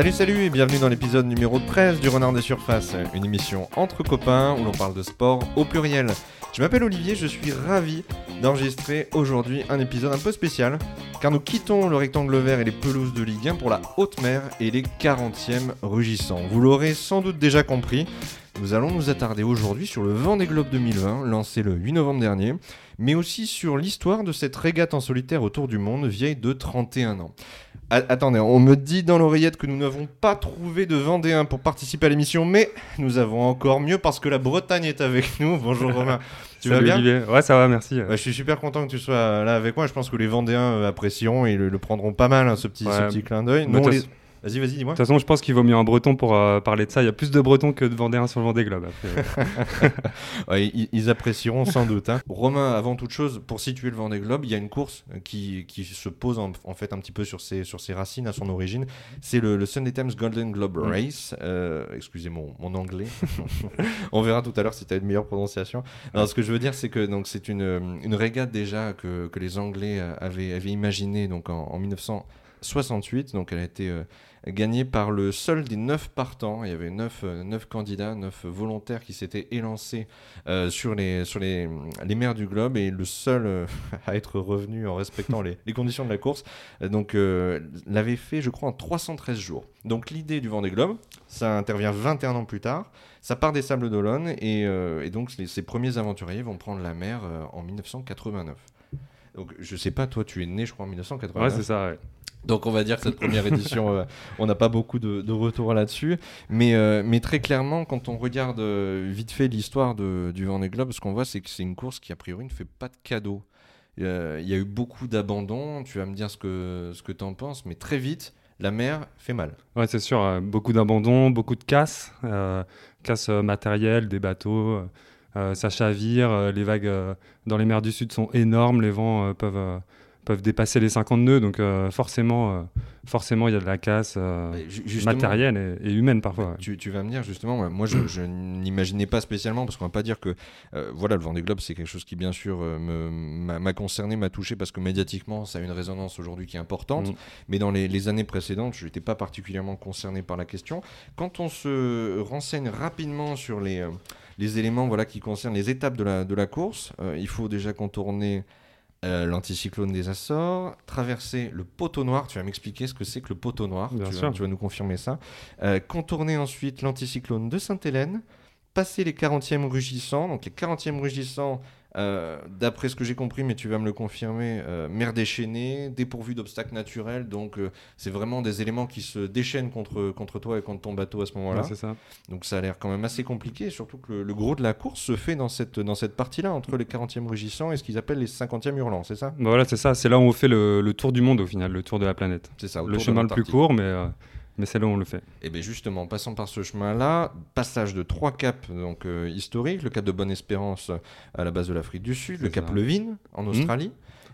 Salut salut et bienvenue dans l'épisode numéro 13 du Renard des Surfaces, une émission entre copains où l'on parle de sport au pluriel. Je m'appelle Olivier, je suis ravi d'enregistrer aujourd'hui un épisode un peu spécial, car nous quittons le rectangle vert et les pelouses de Ligue 1 pour la haute mer et les 40e rugissants. Vous l'aurez sans doute déjà compris, nous allons nous attarder aujourd'hui sur le Vendée Globe 2020, lancé le 8 novembre dernier, mais aussi sur l'histoire de cette régate en solitaire autour du monde vieille de 31 ans. A- attendez, on me dit dans l'oreillette que nous n'avons pas trouvé de Vendéen pour participer à l'émission, mais nous avons encore mieux parce que la Bretagne est avec nous. Bonjour Romain. Tu vas bien Olivier Ouais, ça va, merci. Ouais, je suis super content que tu sois là avec moi. Je pense que les Vendéens euh, apprécieront et le, le prendront pas mal, hein, ce, petit, ce Ouais. petit clin d'œil. Bah, Nous, on de les- toute Vas-y, vas-y, dis-moi. De toute façon, je pense qu'il vaut mieux un breton pour euh, parler de ça. Il y a plus de bretons que de vendéens sur le Vendée Globe. après. Ouais, ils, ils apprécieront sans doute. hein. Romain, avant toute chose, pour situer le Vendée Globe, il y a une course euh, qui, qui se pose en, en fait un petit peu sur ses, sur ses racines, à son origine. C'est le, le Sunday Times Golden Globe Mm. Race. Euh, excusez mon, mon anglais. On verra tout à l'heure si tu as une meilleure prononciation. Non, ce que je veux dire, c'est que donc c'est une, une régate déjà que, que les Anglais avaient, avaient imaginée donc en, en 1968. Donc elle a été euh, gagnée par le seul des neuf partants. Il y avait neuf, euh, neuf candidats, neuf volontaires qui s'étaient élancés euh, sur, les, sur les, les mers du globe et le seul euh, à être revenu en respectant les, conditions de la course. euh, donc euh, l'avait fait, je crois, en 313 jours. Donc l'idée du Vendée Globe, ça intervient 21 ans plus tard. Ça part des Sables d'Olonne et, euh, donc les- ces premiers aventuriers vont prendre la mer euh, en 1989. Donc je sais pas, toi tu es né je crois en 1989. ouais, c'est ça. ouais. Donc on va dire que cette première édition, euh, on n'a pas beaucoup de, de retours là-dessus. Mais, euh, très clairement, quand on regarde euh, vite fait l'histoire du Vendée Globe, ce qu'on voit, c'est que c'est une course qui, a priori, ne fait pas de cadeaux. Il y a eu beaucoup d'abandons, tu vas me dire ce que, ce que tu en penses, mais très vite, la mer fait mal. Ouais, c'est sûr. beaucoup d'abandon, beaucoup de casse, euh, casse euh, matérielle des bateaux. ça chavire. les vagues dans les mers du Sud sont énormes. Les vents peuvent, peuvent dépasser les 50 nœuds. Donc, euh, forcément, euh, forcément, il y a de la casse euh, matérielle et, et humaine parfois. ouais. Tu, tu vas me dire justement, moi- moi je, je n'imaginais pas spécialement, parce qu'on va pas dire que voilà, le Vendée Globe c'est quelque chose qui bien sûr m'a concerné, m'a touché, parce que médiatiquement ça a une résonance aujourd'hui qui est importante, Mm. mais dans les, les années précédentes je n'étais pas particulièrement concerné par la question. Quand on se renseigne rapidement sur les, les éléments voilà, qui concernent les étapes de la, de la course, euh, il faut déjà contourner euh, l'anticyclone des Açores, traverser le poteau noir. Tu vas m'expliquer ce que c'est que le poteau noir. Bien tu, vas, tu vas nous confirmer ça. Euh, contourner ensuite l'anticyclone de Sainte-Hélène, passer les 40e rugissants. Donc les 40e rugissants, euh, d'après ce que j'ai compris, mais tu vas me le confirmer, euh, mer déchaînée, dépourvu d'obstacles naturels. Donc euh, c'est vraiment des éléments qui se déchaînent contre, contre toi et contre ton bateau à ce moment-là. Ouais, ça. Donc ça a l'air quand même assez compliqué, surtout que le, le gros de la course se fait dans cette, dans cette partie-là, entre les 40e rugissants et ce qu'ils appellent les 50e hurlants, c'est ça? Bah voilà, c'est ça. C'est là où on fait le, le tour du monde au final, le tour de la planète. C'est ça. Le chemin le plus court, mais, mais c'est là où on le fait. Et bien justement, passant par ce chemin-là, passage de trois caps donc, euh, historiques, le cap de Bonne-Espérance à la base de l'Afrique du Sud, le cap ça. Levine en Australie,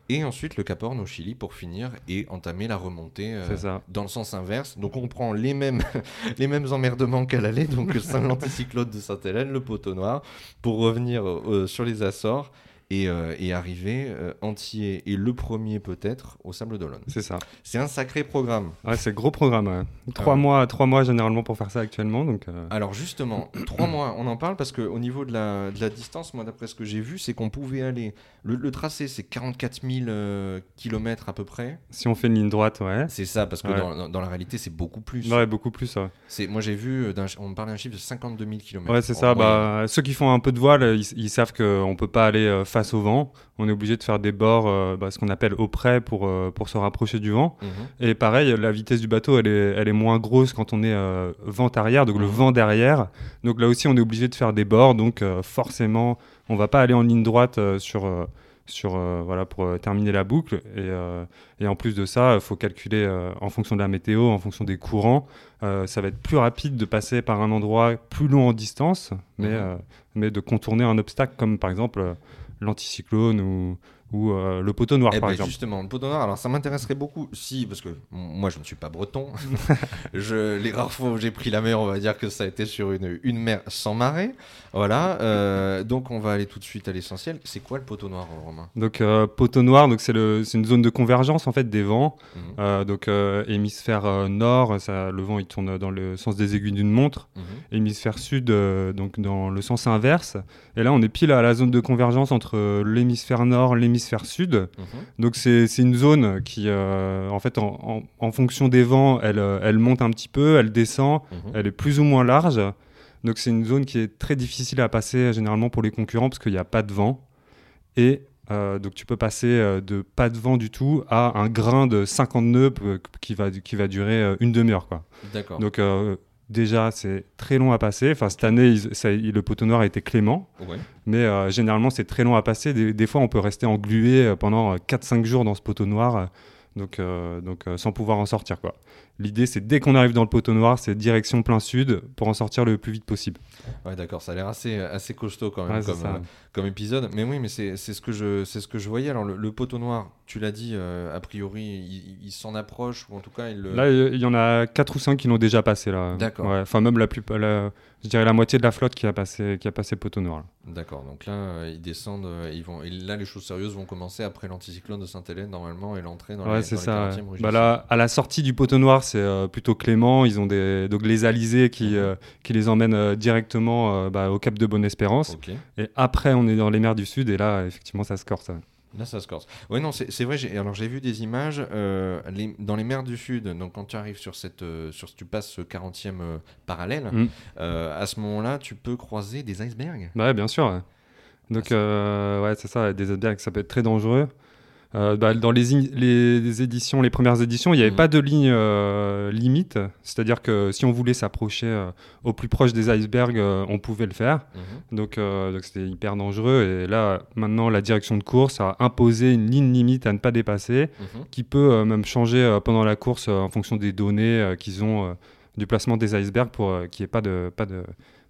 et ensuite le cap Horn au Chili pour finir et entamer la remontée euh, ça. dans le sens inverse. Donc on prend les mêmes, les mêmes emmerdements qu'à l'aller, donc l'anticyclone de Sainte-Hélène, le poteau noir, pour revenir euh, sur les Açores et, euh, et arriver euh, entier et le premier peut-être au Sable d'Olonne. C'est ça. C'est un sacré programme. Ouais, c'est gros programme. ouais. Trois, ouais. mois, trois mois généralement pour faire ça actuellement. Donc, euh, Alors justement, trois mois, on en parle parce qu'au niveau de la, de la distance, moi d'après ce que j'ai vu, c'est qu'on pouvait aller... Le, le tracé, c'est 44 000 euh, kilomètres à peu près. si on fait une ligne droite, ouais. C'est ça, parce que Ouais. dans, dans- dans la réalité, c'est beaucoup plus. Ouais, beaucoup plus. Ouais, C'est, moi j'ai vu, euh, on me parlait d'un chiffre de 52 000 kilomètres. Ouais, c'est ça. Bah, ceux qui font un peu de voile, ils, ils savent qu'on ne peut pas aller euh, face au vent. On est obligé de faire des bords, euh, bah, ce qu'on appelle au près, pour, euh, pour se rapprocher du vent. Mhm. Et pareil, la vitesse du bateau, elle est, elle est moins grosse quand on est euh, vent arrière, donc le Mhm. vent derrière. Donc là aussi, on est obligé de faire des bords. Donc forcément, on va pas aller en ligne droite sur, sur, voilà, pour terminer la boucle. Et, et en plus de ça, il faut calculer en fonction de la météo, en fonction des courants. Ça va être plus rapide de passer par un endroit plus long en distance, mais, Mhm. mais de contourner un obstacle comme par exemple l'anticyclone ou, ou euh, le poteau noir Eh par ben, exemple. Justement, le poteau noir, alors ça m'intéresserait beaucoup, si, parce que moi je ne suis pas breton. je, les rares fois où j'ai pris la mer, on va dire que ça a été sur une, une mer sans marée. Voilà, euh, donc on va aller tout de suite à l'essentiel. C'est quoi le poteau noir, Romain? Donc euh, poteau noir, c'est une zone de convergence en fait des vents. Mhm. Donc hémisphère nord, ça, le vent il tourne dans le sens des aiguilles d'une montre. Mhm. Hémisphère sud, donc dans le sens inverse. Et là, on est pile à la zone de convergence entre l'hémisphère nord, l'hémisphère sud. Mhm. Donc c'est une zone qui, euh, en fait, en, en- en fonction des vents, elle, euh, elle monte un petit peu, elle descend, Mhm. elle est plus ou moins large. Donc c'est une zone qui est très difficile à passer euh, généralement pour les concurrents parce qu'il n'y a pas de vent. Et euh, donc tu peux passer de pas de vent du tout à un grain de 50 nœuds qui va, qui va durer une demi-heure. quoi. D'accord. Donc euh, déjà c'est très long à passer. Enfin cette année ça- le poteau noir a été clément. Ouais. Mais euh, généralement, c'est très long à passer. Des, des fois, on peut rester englué euh, pendant euh, 4-5 jours dans ce poteau noir, euh, donc, euh, donc euh, sans pouvoir en sortir. quoi. L'idée, c'est dès qu'on arrive dans le poteau noir, c'est direction plein sud pour en sortir le plus vite possible. Ouais, d'accord, ça a l'air assez, assez costaud quand même Ouais, comme, euh, comme épisode. Mais oui, mais c'est ce, que je- c'est ce que je voyais. Alors, le, le poteau noir, tu l'as dit, euh, a priori, il, il s'en approche, ou en tout cas, il le. Là, il y en a 4 ou 5 qui l'ont déjà passé. là. D'accord. Ouais, Enfin, même la plus, la- je dirais la moitié de la flotte qui a passé, qui a passé le poteau noir. D'accord, donc là, euh, ils descendent, ils vont, et là, les choses sérieuses vont commencer après l'anticyclone de Sainte-Hélène, normalement, et l'entrée dans Ouais, les, dans les ça. 40e ouais. rugissants. Bah là, à la sortie du poteau noir, c'est euh, plutôt clément. Ils ont des, donc les alizés qui, euh, qui les emmènent euh, directement bah, au cap de Bonne-Espérance. Et après, on est dans les mers du Sud, et là, effectivement, ça se corse. là, ça se corse. Oui, non, c'est vrai, alors j'ai vu des images euh, les- dans les mers du Sud, donc quand tu arrives sur cette, euh, sur, tu passes ce 40e euh, parallèle, Mm. euh, à ce moment-là, tu peux croiser des icebergs. Bah ouais, bien sûr. ouais. Donc, euh, ouais, c'est ça, des icebergs, ça peut être très dangereux. Euh, bah, dans les, éditions, les premières éditions, il n'y avait Mhm. pas de ligne euh, limite. C'est-à-dire que si on voulait s'approcher euh, au plus proche des icebergs, on pouvait le faire. Mhm. Donc, c'était hyper dangereux. Et là, maintenant, la direction de course a imposé une ligne limite à ne pas dépasser, Mhm. qui peut même changer pendant la course en fonction des données qu'ils ont du placement des icebergs pour qu'il n'y ait pas de, pas de,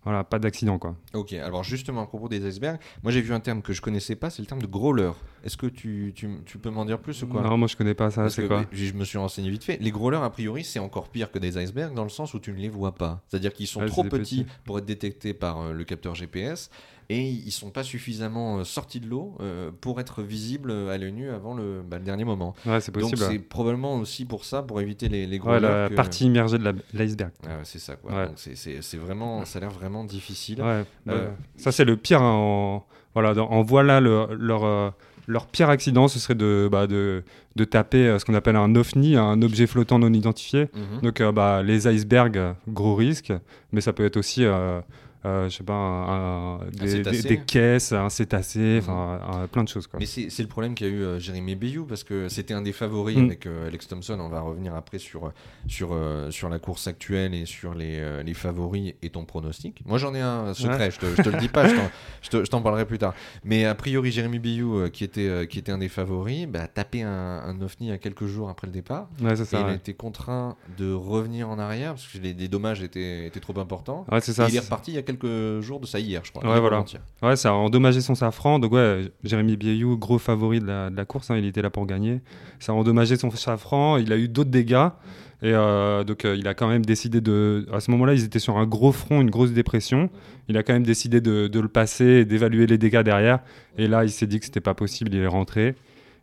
voilà, pas d'accident, quoi. Ok, alors justement à propos des icebergs, moi j'ai vu un terme que je connaissais pas, c'est le terme de growler. Est-ce que tu, tu, tu peux m'en dire plus ou quoi? Non, moi je connais pas ça. C'est quoi? je me suis renseigné vite fait. Les growlers, a priori, c'est encore pire que des icebergs dans le sens où tu ne les vois pas. C'est-à-dire qu'ils sont trop petits. pour être détectés par euh, le capteur GPS et ils sont pas suffisamment euh, sortis de l'eau euh, pour être visibles euh, à l'œil nu avant le, bah, le dernier moment. Ouais, c'est Donc c'est ouais. probablement aussi pour ça, pour éviter les, les Ouais, growlers. la que- partie immergée de l'iceberg. Ah ouais, c'est ça quoi. Ouais. Donc c'est- vraiment, ça a l'air vraiment difficile. Ouais, Euh, Ça, c'est le pire. hein, en, voilà, dans- en voilà le- leur, euh, leur pire accident, ce serait de, bah, de, de taper euh, ce qu'on appelle un OVNI, un objet flottant non identifié. Mhm. Donc, euh, bah, les icebergs, gros risque, mais ça peut être aussi, euh, euh, je sais pas, un- un- des, des- cétacé. des caisses, un cétacé, un- plein de choses. Quoi. Mais c'est le problème qu'a eu euh, Jérémy Bayou parce que c'était un des favoris Mm. avec euh, Alex Thompson. On va revenir après sur, sur, euh, sur la course actuelle et sur les, les favoris et ton pronostic. Moi j'en ai un secret, je, te, je te le dis pas, je t'en- parlerai plus tard. Mais a priori, Jérémy Bayou, qui, était, qui était un des favoris, bah, a tapé un, un OVNI à quelques jours après le départ. Ouais, Et il a été contraint de revenir en arrière parce que les, les dommages étaient, étaient trop importants. C'est Et ça. il est reparti il y a quelques jours de ça hier, je crois. Ouais, voilà. Ouais, ça a endommagé son safran. Donc, ouais, Jérémy Bieyou, gros favori de la, de la course, hein, il était là pour gagner. Ça a endommagé son safran. Il a eu d'autres dégâts. Et euh, donc, euh, il a quand même décidé de. À ce moment-là, ils étaient sur un gros front, une grosse dépression. Il a quand même décidé de, de le passer et d'évaluer les dégâts derrière. Et là, il s'est dit que c'était pas possible. Il est rentré.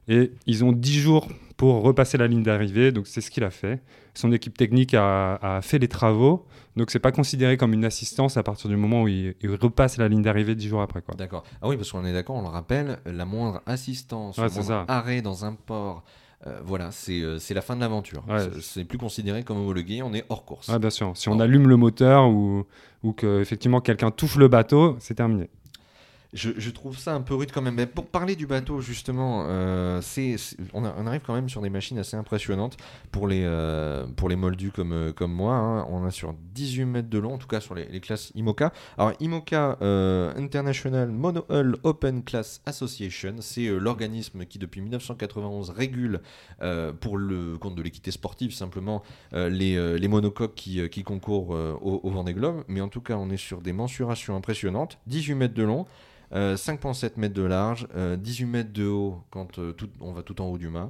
Et ils ont 10 jours pour repasser la ligne d'arrivée. Donc, c'est ce qu'il a fait. Son équipe technique a, a fait les travaux. Donc, c'est pas considéré comme une assistance à partir du moment où il, il repasse la ligne d'arrivée 10 jours après. Quoi. D'accord. Ah oui, parce qu'on est d'accord, on le rappelle, la moindre assistance, Ouais, le c'est moindre ça. arrêt dans un port, euh, voilà, c'est euh, c'est la fin de l'aventure. Ouais. C'est- C'est plus considéré comme homologué, on est hors course. Ah, bien sûr. Si on allume le moteur ou, ou que effectivement quelqu'un touche le bateau, c'est terminé. Je, trouve ça un peu rude quand même. Mais pour parler du bateau, justement, euh, c'est on, arrive quand même sur des machines assez impressionnantes pour les, euh, pour les moldus comme, euh, comme moi. hein. On a sur 18 mètres de long, en tout cas sur les, classes IMOCA. Alors, IMOCA euh, International Monohull Open Class Association, c'est l'organisme qui, depuis 1991, régule pour le compte de l'équité sportive simplement les, les monocoques qui, qui concourent au, au Vendée Globe. Mais en tout cas, on est sur des mensurations impressionnantes 18 mètres de long. 5,7 mètres de large, 18 mètres de haut quand tout, on va tout en haut du mât.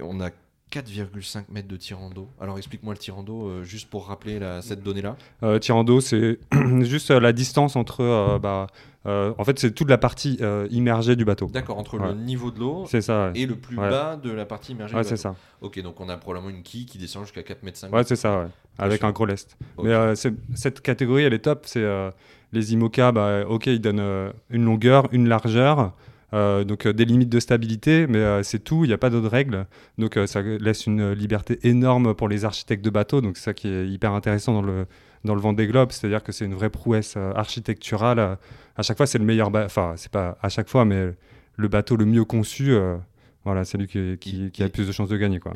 On a 4,5 mètres de tirant d'eau. Alors explique-moi le tirant d'eau, juste pour rappeler cette donnée-là. Euh, tirant d'eau, c'est juste la distance entre bah, euh, en fait, c'est toute la partie euh, immergée du bateau. D'accord, entre le niveau de l'eau et le plus bas de la partie immergée ouais, c'est ça. Ok, donc on a probablement une quille qui descend jusqu'à 4 mètres 5 Ouais, c'est ça, avec un gros lest. Mais euh, cette catégorie, elle est top. C'est les IMOCA, bah, ok, ils donnent une longueur, une largeur. donc des limites de stabilité, mais c'est tout, il n'y a pas d'autres règles. Donc ça laisse une liberté énorme pour les architectes de bateaux, donc c'est ça qui est hyper intéressant dans le, dans le Vendée Globe, c'est-à-dire que c'est une vraie prouesse architecturale à chaque fois, c'est le meilleur. Enfin, c'est pas à chaque fois, mais le bateau le mieux conçu. Euh, voilà, c'est lui qui, qui, a plus de chances de gagner. Quoi.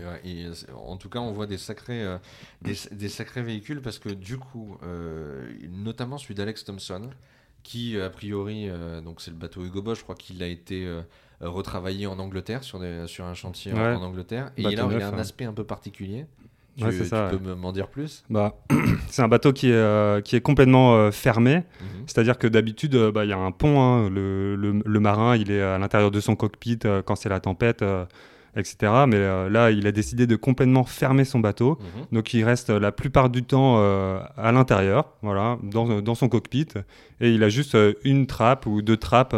en tout cas, on voit des sacrés, euh, des, sacrés véhicules parce que du coup, euh, notamment celui d'Alex Thompson, qui a priori, donc c'est le bateau Hugo Boss, je crois qu'il a été retravaillé en Angleterre, sur, des, sur un chantier en, Angleterre. Et là, il a un aspect un peu particulier. Tu, ça, peux m'en dire plus? Bah, C'est un bateau qui est, euh, qui est complètement euh, fermé. Mhm. C'est-à-dire que d'habitude, euh, bah, il y a un pont. Hein. le, le, marin, il est à l'intérieur de son cockpit quand c'est la tempête, etc. Mais là, il a décidé de complètement fermer son bateau. Mhm. Donc, il reste la plupart du temps à l'intérieur, voilà, dans, dans, son cockpit. Et il a juste une trappe ou deux trappes.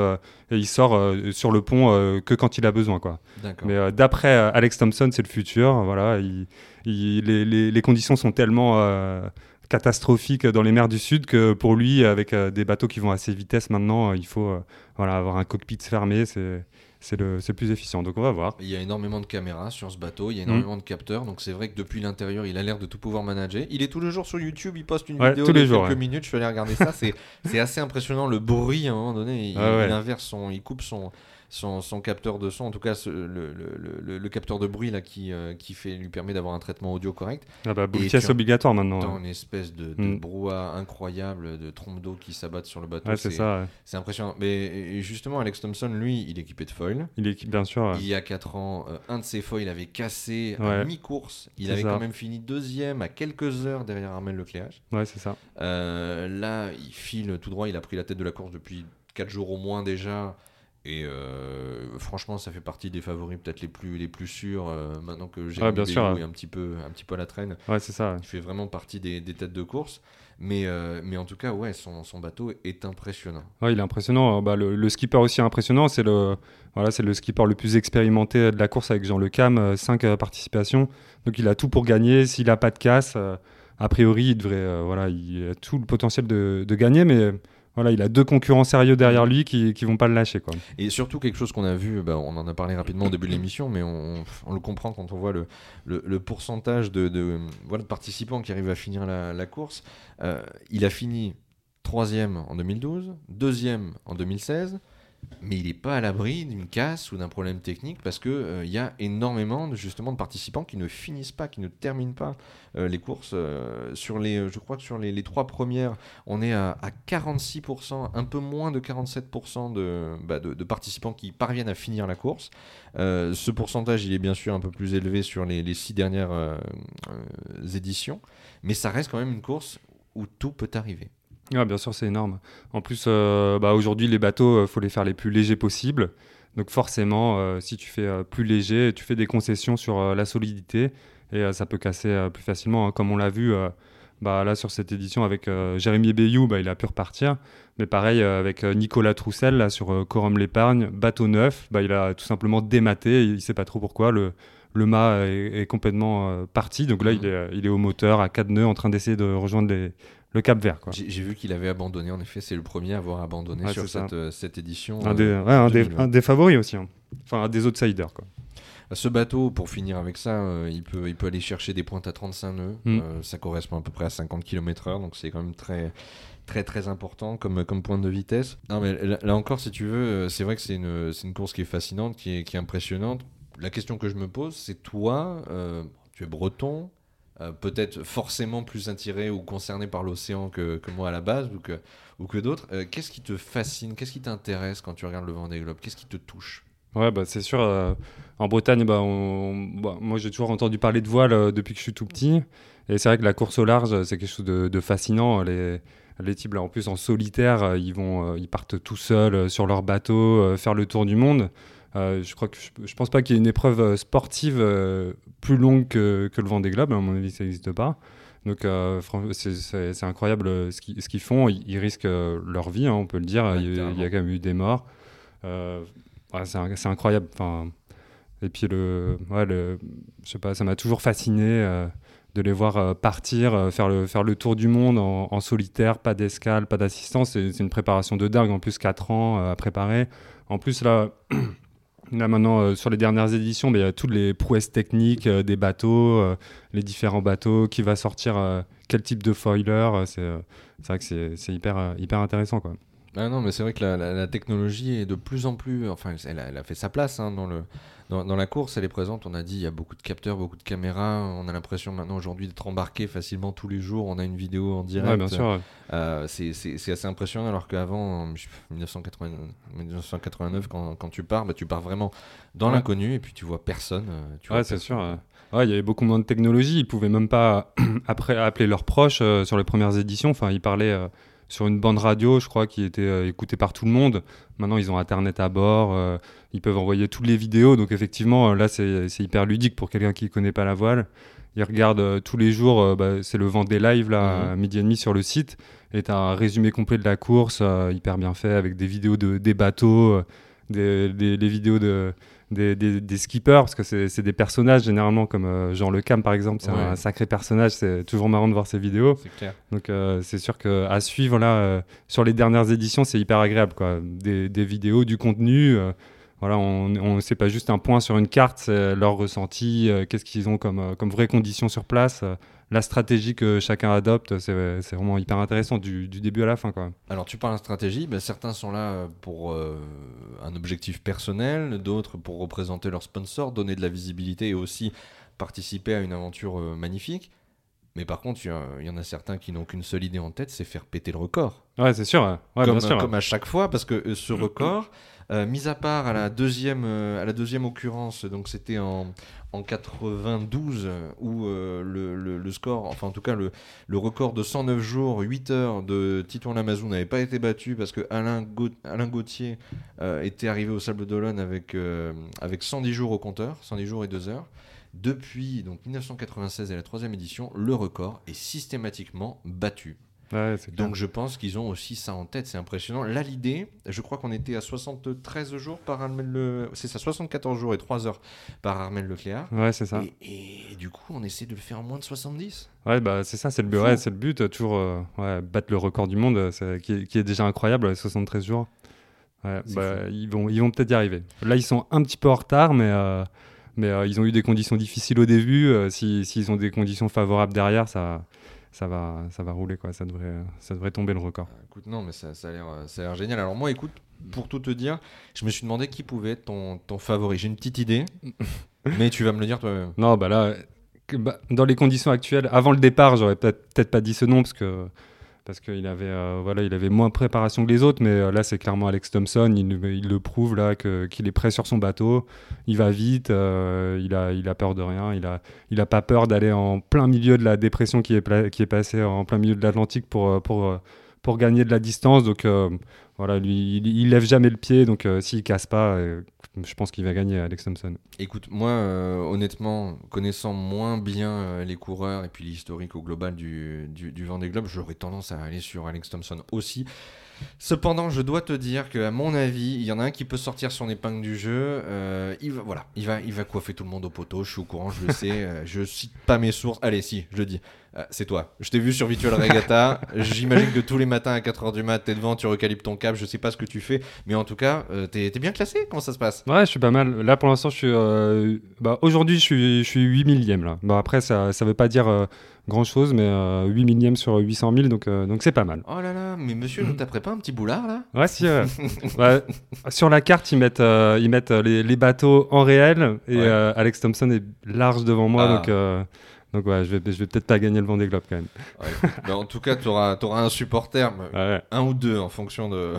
et il sort sur le pont que quand il a besoin. Quoi. Mais d'après Alex Thompson, c'est le futur. Voilà, il les, conditions sont tellement euh, catastrophiques dans les mers du Sud que pour lui, avec euh, des bateaux qui vont à assez vitesse maintenant, euh, il faut voilà, avoir un cockpit fermé. C'est c'est le, plus efficient. Donc on va voir. Il y a énormément de caméras sur ce bateau, il y a énormément de capteurs, donc c'est vrai que depuis l'intérieur, il a l'air de tout pouvoir manager. Il est tous les jours sur YouTube, il poste une vidéo tous de quelques minutes, je vais aller regarder ça. c'est assez impressionnant le bruit à un moment donné. Il, inverse son, il coupe son, son, capteur de son, en tout cas le, capteur de bruit là, qui, euh, qui fait, lui permet d'avoir un traitement audio correct. Ah bah, pièce obligatoire maintenant. Dans une espèce de, de mm. brouhaha incroyable, de trompe d'eau qui s'abattent sur le bateau. c'est ça. C'est impressionnant. Mais justement, Alex Thompson, lui, il est équipé de foil. Il est bien sûr. Il y a 4 ans, euh, un de ses foils avait cassé à mi-course. Il avait quand même fini deuxième à quelques heures derrière Armel Lecléage. Ouais, c'est ça. Euh, là, il file tout droit. Il a pris la tête de la course depuis 4 jours au moins déjà. Et euh, franchement, ça fait partie des favoris peut-être les plus, les plus sûrs euh, maintenant que j'ai ouais, bien sûr, un petit peu un petit peu à la traîne. Ouais, c'est ça. Il fait vraiment partie des, des têtes de course. Mais, euh, mais en tout cas, ouais, son, son bateau est impressionnant. Ouais, il est impressionnant. Bah, le, skipper aussi impressionnant. C'est le, voilà, c'est le skipper le plus expérimenté de la course avec Jean Le Cam, 5 participations. Donc il a tout pour gagner. S'il n'a pas de casse, a priori, il devrait, voilà, il a tout le potentiel de, de gagner. Mais voilà, il a deux concurrents sérieux derrière lui qui ne vont pas le lâcher. Quoi. Et surtout quelque chose qu'on a vu, bah, on en a parlé rapidement au début de l'émission, mais on, le comprend quand on voit le, le, pourcentage de, de, voilà, de, participants qui arrivent à finir la, course. Euh, il a fini troisième en 2012, deuxième en 2016, mais il n'est pas à l'abri d'une casse ou d'un problème technique parce qu'il euh, y a énormément de, justement de participants qui ne finissent pas, qui ne terminent pas euh, les courses. Euh, sur les, je crois que sur les, trois premières, on est à, 46%, un peu moins de 47% bah, de, de, participants qui parviennent à finir la course. ce pourcentage, il est bien sûr un peu plus élevé sur les, les six dernières éditions, mais ça reste quand même une course où tout peut arriver. Ah, bien sûr, c'est énorme. En plus, euh, bah, aujourd'hui, les bateaux, il euh, faut les faire les plus légers possibles. Donc forcément, euh, si tu fais plus léger, tu fais des concessions sur la solidité et ça peut casser plus facilement. Hein. Comme on l'a vu bah, là sur cette édition avec Jérémy Bayou, bah, il a pu repartir. Mais pareil avec Nicolas Troussel là, sur Corum l'épargne, bateau neuf, bah, il a tout simplement dématé. Il ne sait pas trop pourquoi. Le, le mât est, complètement parti. Donc là, mmh. il, est, il est au moteur à quatre nœuds en train d'essayer de rejoindre les, le Cap Vert. J'ai vu qu'il avait abandonné, en effet, c'est le premier à avoir abandonné sur cette, euh, cette, édition. Un, des, euh, un, des, favoris aussi, hein. enfin un des outsiders. Quoi. Ce bateau, pour finir avec ça, euh, il, peut, il peut aller chercher des pointes à 35 nœuds. Mm. ça correspond à peu près à 50 km/h, donc c'est quand même très, très très important comme, comme point de vitesse. Non, mais là, encore, si tu veux, c'est vrai que c'est une, une, course qui est fascinante, qui est, qui est impressionnante. La question que je me pose, c'est toi, tu es breton, euh, peut-être forcément plus attiré ou concerné par l'océan que, moi à la base ou que, d'autres. Euh, qu'est-ce qui te fascine Qu'est-ce qui t'intéresse quand tu regardes le vent des globes Qu'est-ce qui te touche? Ouais, bah, c'est sûr. Euh, en Bretagne, bah, bah, moi j'ai toujours entendu parler de voile depuis que je suis tout petit. Et c'est vrai que la course au large, c'est quelque chose de, fascinant. Les, les types là en plus en solitaire, ils vont, ils partent tout seuls sur leur bateau faire le tour du monde. Je crois que je, pense pas qu'il y ait une épreuve sportive plus longue que, que le Vendée Globe. À mon avis, ça n'existe pas. Donc c'est incroyable ce qu'ils font. Ils, risquent leur vie, hein, on peut le dire. il, y a quand même eu des morts. c'est incroyable. Enfin, et puis le, ouais, le, je sais pas, ça m'a toujours fasciné de les voir euh, partir, euh, faire, le, faire le tour du monde en, solitaire, pas d'escale, pas d'assistance. C'est une préparation de dingue, en plus 4 ans euh, à préparer. En plus, là, là maintenant, sur les dernières éditions, ben, il y a toutes les prouesses techniques des bateaux, les différents bateaux, qui va sortir, quel type de foiler. c'est vrai que c'est hyper, hyper intéressant. Quoi. Ah non, mais c'est vrai que la, technologie est de plus en plus. Enfin, elle a, elle a fait sa place hein, dans le dans, la course, elle est présente. On a dit il y a beaucoup de capteurs, beaucoup de caméras. On a l'impression maintenant aujourd'hui d'être embarqué facilement tous les jours. On a une vidéo en direct. Ouais, bien sûr. Euh, c'est assez impressionnant. Alors qu'avant, en 1989, quand, quand, tu pars, bah, tu pars vraiment dans l'inconnu et puis tu vois personne. Euh, tu ouais, c'est sûr. Ouais, il y avait beaucoup moins de technologie. Ils pouvaient même pas après appeler leurs proches euh, sur les premières éditions. Enfin, ils parlaient sur une bande radio, je crois, qui était euh, écoutée par tout le monde. Maintenant, ils ont Internet à bord, euh, ils peuvent envoyer toutes les vidéos. Donc, effectivement, euh, là, c'est hyper ludique pour quelqu'un qui ne connaît pas la voile. Ils regardent tous les jours, bah, c'est le vent des lives, là, mhm. à midi et demi sur le site. Et tu as un résumé complet de la course, hyper bien fait, avec des vidéos de, des bateaux, des, des vidéos de des, skippers, parce que c'est des personnages généralement, comme euh, Jean Le Cam par exemple, c'est un, sacré personnage, c'est toujours marrant de voir ses vidéos. Clair. Donc euh, c'est sûr qu'à suivre là, euh, sur les dernières éditions, c'est hyper agréable. Quoi. Des, vidéos, du contenu. voilà, on, on c'est pas juste un point sur une carte, c'est leur ressenti, qu'est-ce qu'ils ont comme, comme vraies conditions sur place la stratégie que chacun adopte, c'est vraiment hyper intéressant du, début à la fin. Quoi. Alors tu parles de stratégie, ben, certains sont là pour euh, un objectif personnel, d'autres pour représenter leur sponsor, donner de la visibilité et aussi participer à une aventure euh, magnifique. Mais par contre, il y, en a certains qui n'ont qu'une seule idée en tête, c'est faire péter le record. Ouais, c'est sûr. Ouais, comme, bien sûr. comme à chaque fois, parce que euh, ce record, euh, mis à part à la deuxième, euh, à la deuxième occurrence, donc c'était en, en 92 où euh, le, le, score, enfin en tout cas le, le, record de 109 jours, 8 heures de Titouan Lamazou n'avait pas été battu parce que Alain, Alain Gauthier était arrivé au Sable d'Olonne avec, avec 110 jours au compteur, 110 jours et 2 heures. Depuis donc 1996 et la troisième édition, le record est systématiquement battu. Donc je pense qu'ils ont aussi ça en tête, c'est impressionnant. Là l'idée, je crois qu'on était à 73 jours par Armel Le... C'est ça, 74 jours et 3 heures par Armel Lecléar. Ouais, c'est ça. Et, du coup, on essaie de le faire en moins de 70. Ouais, bah c'est ça, c'est le, but, c'est le but, toujours euh, battre le record du monde, qui est, qui, est, déjà incroyable, 73 jours. Bah, ils vont, ils vont peut-être y arriver. Là, ils sont un petit peu en retard, mais... Euh, mais euh, ils ont eu des conditions difficiles au début. S'ils si, ont des conditions favorables derrière, ça, ça va, ça va rouler quoi. Ça devrait, ça devrait tomber le record. Ah, écoute, non, mais ça, ça a l'air génial. Alors moi, écoute, pour tout te dire, je me suis demandé qui pouvait être ton, ton favori. J'ai une petite idée, mais tu vas me le dire toi-même. Non, bah là, bah, dans les conditions actuelles, avant le départ, j'aurais peut-être peut pas dit ce nom parce que parce qu'il avait, euh, voilà, il avait moins de préparation que les autres, mais euh, là c'est clairement Alex Thompson, il, le prouve là qu'il est prêt sur son bateau, il va vite, euh, il, a, il a peur de rien, il a, il a pas peur d'aller en plein milieu de la dépression qui est, qui est passée en plein milieu de l'Atlantique pour, pour, pour gagner de la distance, donc voilà, lui, il, lève jamais le pied, donc s'il casse pas, je pense qu'il va gagner Alex Thompson. Écoute, moi, euh, honnêtement, connaissant moins bien euh, les coureurs et puis l'historique au global du, du, du Vendée Globe, j'aurais tendance à aller sur Alex Thompson aussi. Cependant, je dois te dire qu'à mon avis, il y en a un qui peut sortir son épingle du jeu. Euh, il va, voilà, il va, il va coiffer tout le monde au poteau. Je suis au courant, je le sais. je cite pas mes sources. Allez, si, je le dis. Euh, c'est toi. Je t'ai vu sur Virtual Regatta. J'imagine que tous les matins à 4h du mat, t'es devant, tu recalibres ton câble. Je sais pas ce que tu fais, mais en tout cas, euh, t'es es bien classé. Comment ça se passe? Ouais, je suis pas mal. Là, pour l'instant, je suis. Euh, bah, aujourd'hui, je suis, je suis 8 millième là. Bon, après, ça, ça veut pas dire grand chose, mais 8 millième sur 800 000, donc donc c'est pas mal. Oh là là, mais monsieur, ne t'apprête pas un petit boulard là? Ouais, si. sur la carte, ils mettent, ils mettent les, les, bateaux en réel et Alex Thompson est large devant moi, ah. donc Donc ouais, je vais, je vais peut-être pas gagner le Vendée Globe quand même. Ouais, mais en tout cas, tu auras, un supporter, Ouais. un ou deux en fonction de,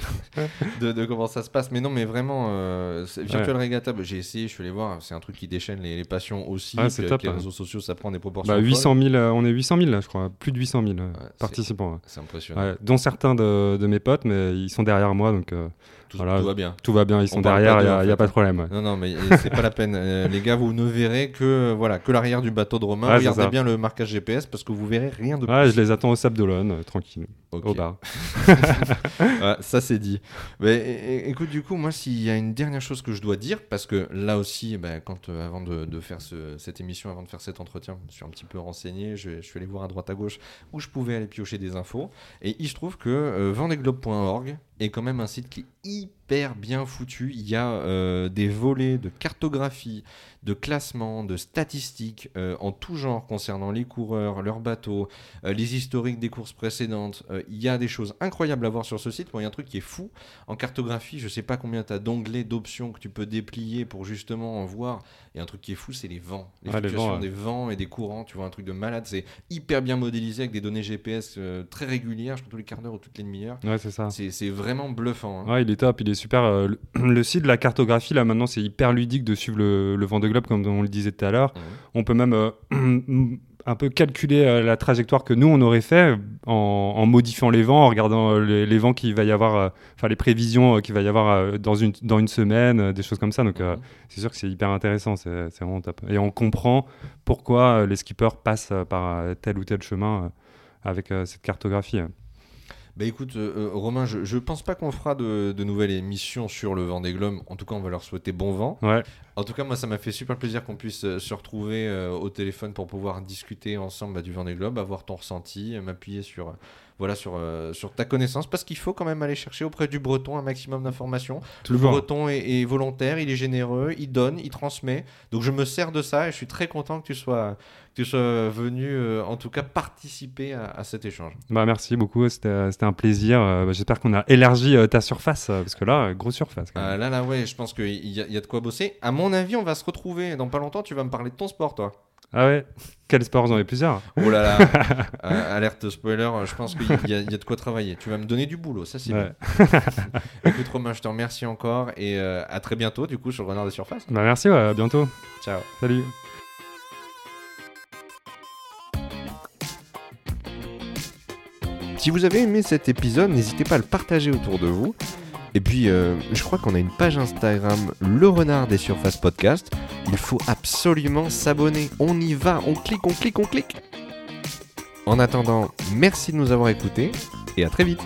de, de comment ça se passe. Mais non, mais vraiment, euh, Virtual Regatta, bah, j'ai essayé, je suis allé voir, c'est un truc qui déchaîne les, les passions aussi. Ah, c'est top, les hein. réseaux sociaux, ça prend des proportions. Bah, folles. 800 000, euh, on est 800 000 là, je crois, plus de 800 000 euh, participants. C'est impressionnant. Dont certains de, de mes potes, mais ils sont derrière moi, donc euh, Tout, Voilà. tout va bien. tout va bien, ils sont derrière, il n'y en a, pas de problème. ouais. Non, non, mais c'est pas la peine. Euh, les gars, vous ne verrez que, euh, voilà, que l'arrière du bateau de Romain. Ouais, Regardez bien le marquage GPS parce que vous verrez rien de Ouais, je les attends au Sable d'Olonne, euh, tranquille, Ok. au bar. Ça c'est dit. Mais écoute, du coup, moi, s'il y a une dernière chose que je dois dire, parce que là aussi, ben, quand euh, avant de, de faire ce- cette émission, avant de faire cet entretien, je me suis un petit peu renseigné. Je, je suis allé voir à droite à gauche où je pouvais aller piocher des infos. Et il se trouve que euh, vendeglobe.org est quand même un site qui est hyper bien foutu. Il y a euh, des volets de cartographie, de classement, de statistiques euh, en tout genre concernant les coureurs, leurs bateaux, euh, les historiques des courses précédentes. Il y a des choses incroyables à voir sur ce site. Bon, il y a un truc qui est fou. En cartographie, je sais pas combien tu as d'onglets, d'options que tu peux déplier pour justement en voir. Et un truc qui est fou, c'est les vents. Les Ah, vents, ouais. des vents et des courants. Tu vois, un truc de malade. C'est hyper bien modélisé avec des données GPS très régulières, je crois tous les quarts d'heure ou toutes les demi-heures. Ouais, c'est ça. C'est vraiment bluffant. hein. Ouais, il est top, il est super. euh, le, le site de la cartographie, là, maintenant, c'est hyper ludique de suivre le, le Vendée Globe, comme on le disait tout à l'heure. Mhm. On peut même euh, un peu calculer euh, la trajectoire que nous, on aurait fait en, en modifiant les vents, en regardant les, les vents qu'il va y avoir, enfin, les prévisions qu'il va y avoir dans, une, dans une semaine, des choses comme ça. Donc, Mhm. c'est sûr que c'est hyper intéressant, c'est c'est vraiment top. Et on comprend pourquoi les skippers passent par tel ou tel chemin avec cette cartographie. Bah écoute, euh, euh, Romain, je, je pense pas qu'on fera de, de nouvelles émissions sur le Vendée Globe. En tout cas, on va leur souhaiter bon vent. Ouais, En tout cas, moi, ça m'a fait super plaisir qu'on puisse euh, se retrouver euh, au téléphone pour pouvoir discuter ensemble bah, du Vendée Globe, avoir ton ressenti, m'appuyer sur, voilà, sur, euh, sur ta connaissance, parce qu'il faut quand même aller chercher auprès du Breton un maximum d'informations. Le. Breton est, est volontaire, il est généreux, il donne, il transmet. Donc je me sers de ça et je suis très content que tu sois, que tu sois venu, euh, en tout cas, participer à, à cet échange. Bah, merci beaucoup, c'était c'était un plaisir. Euh, bah, J'espère qu'on a élargi euh, ta surface, euh, parce que là, euh, grosse surface. quand même. Ah, là, là, ouais, je pense qu'il y, a- il y a de quoi bosser. À mon avis, on va se retrouver dans pas longtemps. Tu vas me parler de ton sport, toi. Ah ouais? Quel sport? J'en ai plusieurs. Oh là là, Euh, alerte spoiler, euh, je pense qu'il y, a- il y a de quoi travailler. Tu vas me donner du boulot, ça c'est Ouais. bien. Écoute Romain, je te remercie encore et euh, à très bientôt du coup sur le Renard des Surfaces. Bah, merci, ouais, à bientôt. Ciao. Salut. Si vous avez aimé cet épisode, n'hésitez pas à le partager autour de vous. Et puis, euh, je crois qu'on a une page Instagram, Le Renard des Surfaces Podcast. Il faut absolument s'abonner. On y va, on clique, on clique, on clique. En attendant, merci de nous avoir écoutés et à très vite.